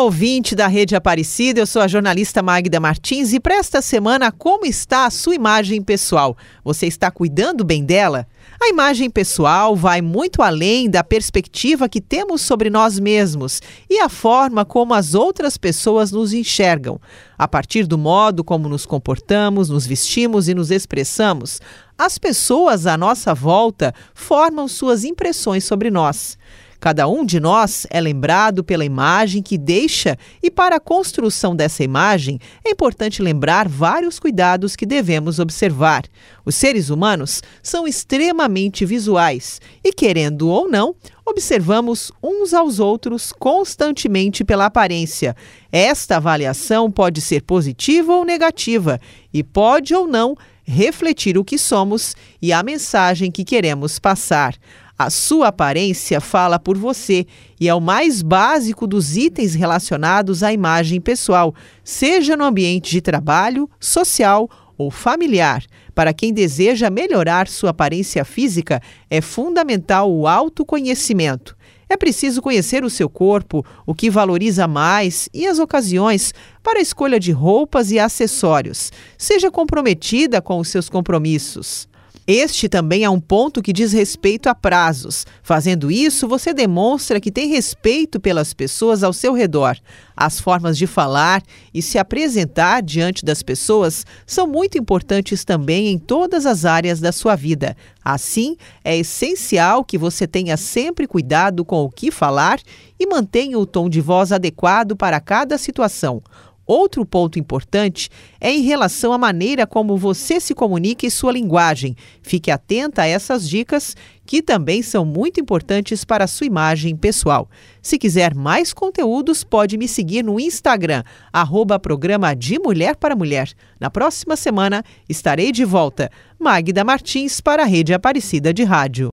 Olá, ouvinte da Rede Aparecida, eu sou a jornalista Magda Martins e para esta semana, como está a sua imagem pessoal? Você está cuidando bem dela? A imagem pessoal vai muito além da perspectiva que temos sobre nós mesmos e a forma como as outras pessoas nos enxergam. A partir do modo como nos comportamos, nos vestimos e nos expressamos, as pessoas à nossa volta formam suas impressões sobre nós. Cada um de nós é lembrado pela imagem que deixa, e para a construção dessa imagem é importante lembrar vários cuidados que devemos observar. Os seres humanos são extremamente visuais e, querendo ou não, observamos uns aos outros constantemente pela aparência. Esta avaliação pode ser positiva ou negativa e pode ou não refletir o que somos e a mensagem que queremos passar. A sua aparência fala por você e é o mais básico dos itens relacionados à imagem pessoal, seja no ambiente de trabalho, social ou familiar. Para quem deseja melhorar sua aparência física, é fundamental o autoconhecimento. É preciso conhecer o seu corpo, o que valoriza mais e as ocasiões para a escolha de roupas e acessórios. Seja comprometida com os seus compromissos. Este também é um ponto que diz respeito a prazos. Fazendo isso, você demonstra que tem respeito pelas pessoas ao seu redor. As formas de falar e se apresentar diante das pessoas são muito importantes também em todas as áreas da sua vida. Assim, é essencial que você tenha sempre cuidado com o que falar e mantenha o tom de voz adequado para cada situação. Outro ponto importante é em relação à maneira como você se comunica e sua linguagem. Fique atenta a essas dicas que também são muito importantes para a sua imagem pessoal. Se quiser mais conteúdos, pode me seguir no Instagram, arroba programa de Mulher para Mulher. Na próxima semana estarei de volta. Magda Martins para a Rede Aparecida de Rádio.